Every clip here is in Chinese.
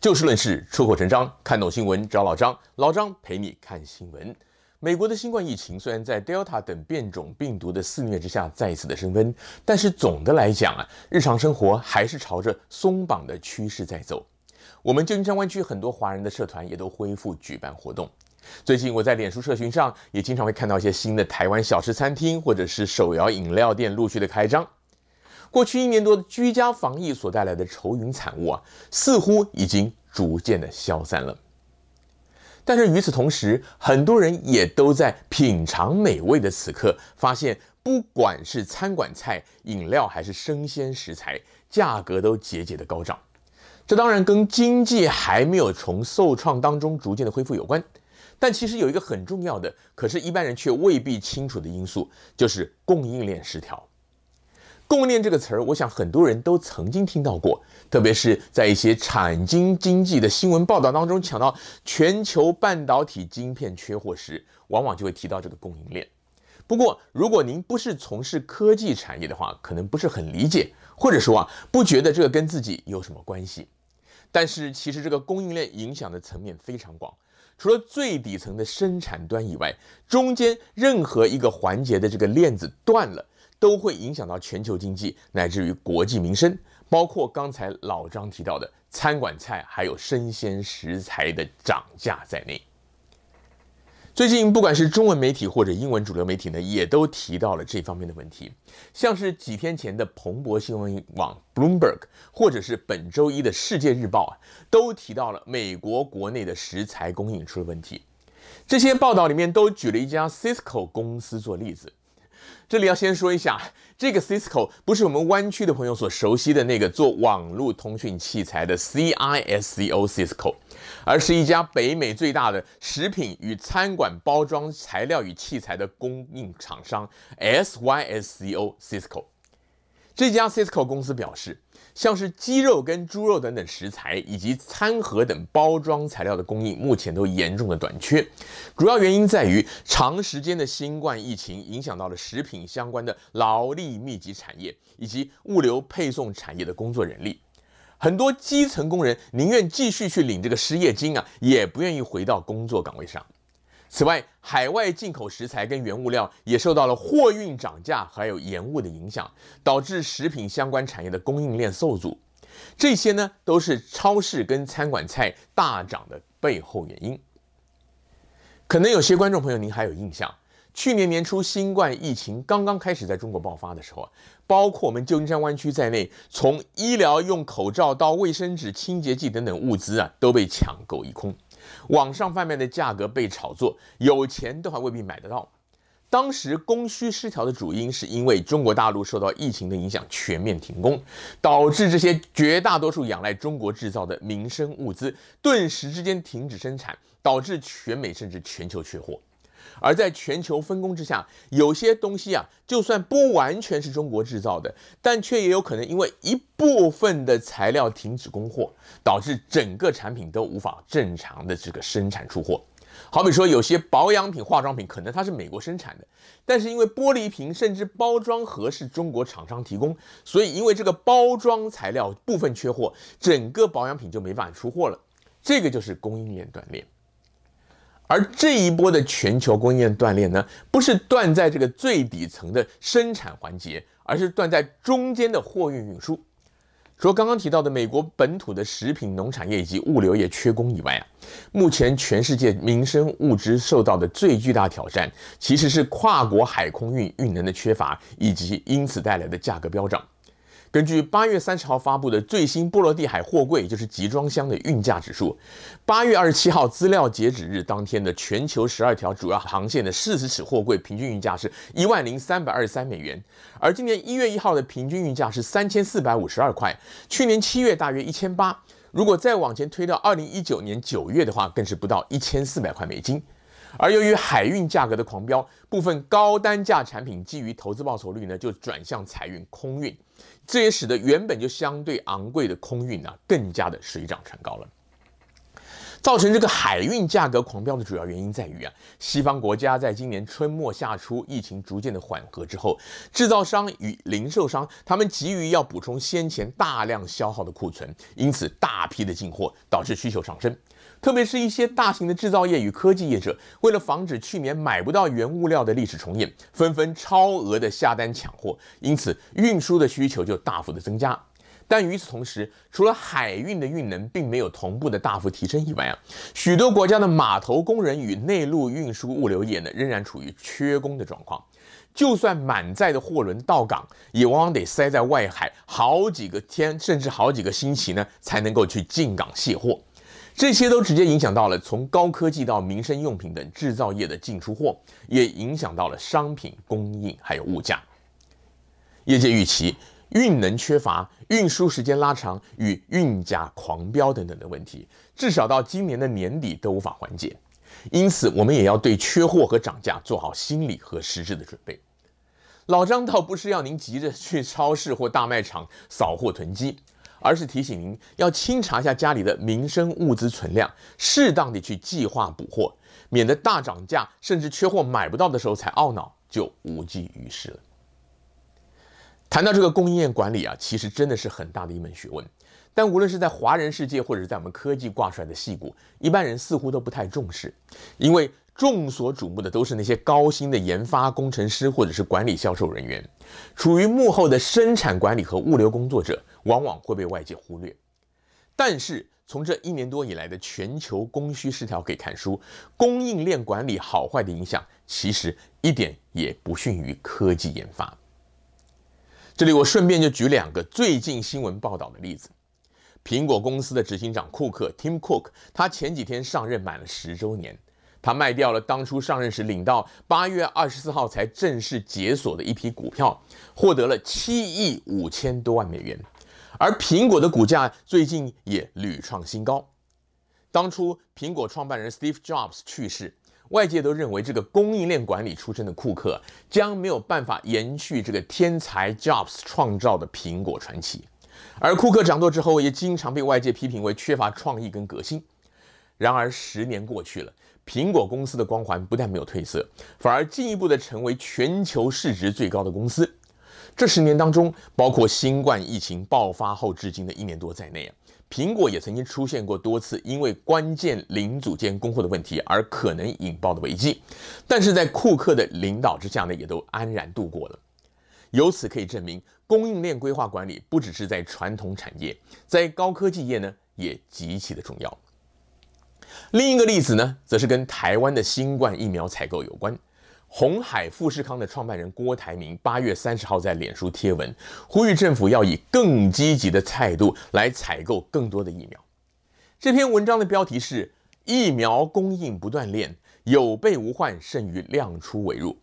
就事论事，出口成章，看懂新闻找老张，老张陪你看新闻。美国的新冠疫情虽然在 Delta 等变种病毒的肆虐之下再一次的升温，但是总的来讲啊，日常生活还是朝着松绑的趋势在走。我们旧金山湾区很多华人的社团也都恢复举办活动。最近我在脸书社群上也经常会看到一些新的台湾小吃餐厅或者是手摇饮料店陆续的开张。过去一年多的居家防疫所带来的愁云惨雾啊，似乎已经逐渐的消散了。但是与此同时，很多人也都在品尝美味的此刻，发现不管是餐馆菜、饮料还是生鲜食材，价格都节节的高涨。这当然跟经济还没有从受创当中逐渐的恢复有关，但其实有一个很重要的，可是一般人却未必清楚的因素，就是供应链失调。供应链这个词儿，我想很多人都曾经听到过，特别是在一些产经经济的新闻报道当中，讲到全球半导体晶片缺货时，往往就会提到这个供应链。不过，如果您不是从事科技产业的话，可能不是很理解，或者说啊，不觉得这个跟自己有什么关系。但是，其实这个供应链影响的层面非常广，除了最底层的生产端以外，中间任何一个环节的这个链子断了。都会影响到全球经济，乃至于国计民生，包括刚才老张提到的餐馆菜，还有生鲜食材的涨价在内。最近，不管是中文媒体或者英文主流媒体呢，也都提到了这方面的问题。像是几天前的彭博新闻网 （Bloomberg） 或者是本周一的《世界日报》啊，都提到了美国国内的食材供应出了问题。这些报道里面都举了一家 Cisco 公司做例子。这里要先说一下，这个 Cisco 不是我们湾区的朋友所熟悉的那个做网络通讯器材的 CISCO Cisco，而是一家北美最大的食品与餐馆包装材料与器材的供应厂商 SYSCO Cisco。这家 Cisco 公司表示，像是鸡肉跟猪肉等等食材，以及餐盒等包装材料的供应，目前都严重的短缺。主要原因在于长时间的新冠疫情影响到了食品相关的劳力密集产业以及物流配送产业的工作人力。很多基层工人宁愿继续去领这个失业金啊，也不愿意回到工作岗位上。此外，海外进口食材跟原物料也受到了货运涨价还有延误的影响，导致食品相关产业的供应链受阻。这些呢，都是超市跟餐馆菜大涨的背后原因。可能有些观众朋友您还有印象，去年年初新冠疫情刚刚开始在中国爆发的时候，包括我们旧金山湾区在内，从医疗用口罩到卫生纸、清洁剂等等物资啊，都被抢购一空。网上贩卖的价格被炒作，有钱都还未必买得到。当时供需失调的主因是因为中国大陆受到疫情的影响，全面停工，导致这些绝大多数仰赖中国制造的民生物资顿时之间停止生产，导致全美甚至全球缺货。而在全球分工之下，有些东西啊，就算不完全是中国制造的，但却也有可能因为一部分的材料停止供货，导致整个产品都无法正常的这个生产出货。好比说，有些保养品、化妆品可能它是美国生产的，但是因为玻璃瓶甚至包装盒是中国厂商提供，所以因为这个包装材料部分缺货，整个保养品就没办法出货了。这个就是供应链断裂。而这一波的全球供应链断裂呢，不是断在这个最底层的生产环节，而是断在中间的货运运输。除了刚刚提到的美国本土的食品农产业以及物流业缺工以外啊，目前全世界民生物资受到的最巨大挑战，其实是跨国海空运运能的缺乏，以及因此带来的价格飙涨。根据八月三十号发布的最新波罗的海货柜，就是集装箱的运价指数，八月二十七号资料截止日当天的全球十二条主要航线的四十尺货柜平均运价是一万零三百二十三美元，而今年一月一号的平均运价是三千四百五十二块，去年七月大约一千八，如果再往前推到二零一九年九月的话，更是不到一千四百块美金。而由于海运价格的狂飙，部分高单价产品基于投资报酬率呢，就转向采运空运。这也使得原本就相对昂贵的空运啊，更加的水涨船高了。造成这个海运价格狂飙的主要原因在于啊，西方国家在今年春末夏初疫情逐渐的缓和之后，制造商与零售商他们急于要补充先前大量消耗的库存，因此大批的进货，导致需求上升。特别是一些大型的制造业与科技业者，为了防止去年买不到原物料的历史重演，纷纷超额的下单抢货，因此运输的需求就大幅的增加。但与此同时，除了海运的运能并没有同步的大幅提升以外啊，许多国家的码头工人与内陆运输物流业呢，仍然处于缺工的状况。就算满载的货轮到港，也往往得塞在外海好几个天，甚至好几个星期呢，才能够去进港卸货。这些都直接影响到了从高科技到民生用品等制造业的进出货，也影响到了商品供应还有物价。业界预期。运能缺乏、运输时间拉长与运价狂飙等等的问题，至少到今年的年底都无法缓解。因此，我们也要对缺货和涨价做好心理和实质的准备。老张倒不是要您急着去超市或大卖场扫货囤积，而是提醒您要清查一下家里的民生物资存量，适当的去计划补货，免得大涨价甚至缺货买不到的时候才懊恼，就无济于事了。谈到这个供应链管理啊，其实真的是很大的一门学问。但无论是在华人世界，或者是在我们科技挂帅的矽谷，一般人似乎都不太重视，因为众所瞩目的都是那些高薪的研发工程师，或者是管理销售人员，处于幕后的生产管理和物流工作者，往往会被外界忽略。但是从这一年多以来的全球供需失调可以看出，供应链管理好坏的影响，其实一点也不逊于科技研发。这里我顺便就举两个最近新闻报道的例子。苹果公司的执行长库克 （Tim Cook） 他前几天上任满了十周年，他卖掉了当初上任时领到八月二十四号才正式解锁的一批股票，获得了七亿五千多万美元。而苹果的股价最近也屡创新高。当初苹果创办人 Steve Jobs 去世。外界都认为，这个供应链管理出身的库克将没有办法延续这个天才 Jobs 创造的苹果传奇。而库克掌舵之后，也经常被外界批评为缺乏创意跟革新。然而，十年过去了，苹果公司的光环不但没有褪色，反而进一步的成为全球市值最高的公司。这十年当中，包括新冠疫情爆发后至今的一年多在内啊。苹果也曾经出现过多次因为关键零组件供货的问题而可能引爆的危机，但是在库克的领导之下呢，也都安然度过了。由此可以证明，供应链规划管理不只是在传统产业，在高科技业呢也极其的重要。另一个例子呢，则是跟台湾的新冠疫苗采购有关。红海富士康的创办人郭台铭八月三十号在脸书贴文，呼吁政府要以更积极的态度来采购更多的疫苗。这篇文章的标题是“疫苗供应不断链，有备无患胜于量出为入”。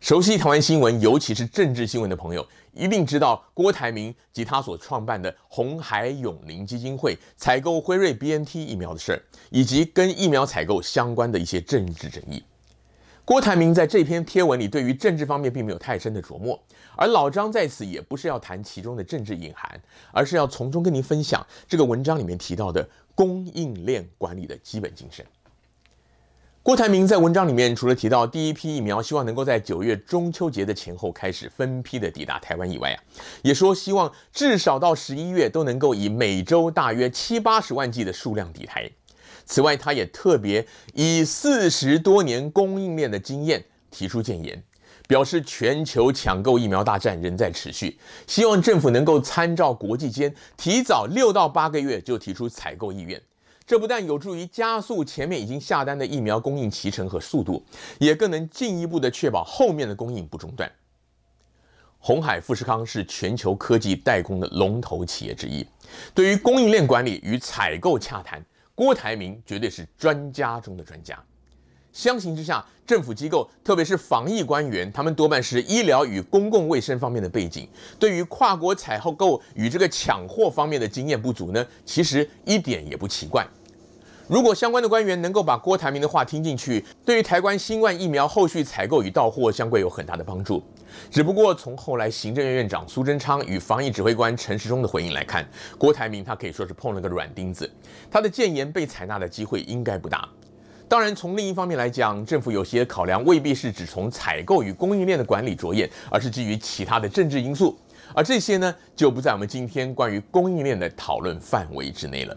熟悉台湾新闻，尤其是政治新闻的朋友，一定知道郭台铭及他所创办的鸿海永龄基金会采购辉瑞 BNT 疫苗的事儿，以及跟疫苗采购相关的一些政治争议。郭台铭在这篇贴文里对于政治方面并没有太深的琢磨，而老张在此也不是要谈其中的政治隐含，而是要从中跟您分享这个文章里面提到的供应链管理的基本精神。郭台铭在文章里面除了提到第一批疫苗希望能够在九月中秋节的前后开始分批的抵达台湾以外啊，也说希望至少到十一月都能够以每周大约七八十万剂的数量抵台。此外，他也特别以四十多年供应链的经验提出建言，表示全球抢购疫苗大战仍在持续，希望政府能够参照国际间，提早六到八个月就提出采购意愿。这不但有助于加速前面已经下单的疫苗供应期程和速度，也更能进一步的确保后面的供应不中断。鸿海富士康是全球科技代工的龙头企业之一，对于供应链管理与采购洽谈。郭台铭绝对是专家中的专家。相形之下，政府机构，特别是防疫官员，他们多半是医疗与公共卫生方面的背景，对于跨国采购购与这个抢货方面的经验不足呢，其实一点也不奇怪。如果相关的官员能够把郭台铭的话听进去，对于台湾新冠疫苗后续采购与到货将会有很大的帮助。只不过从后来行政院院长苏贞昌与防疫指挥官陈时中的回应来看，郭台铭他可以说是碰了个软钉子，他的建言被采纳的机会应该不大。当然，从另一方面来讲，政府有些考量未必是只从采购与供应链的管理着眼，而是基于其他的政治因素，而这些呢，就不在我们今天关于供应链的讨论范围之内了。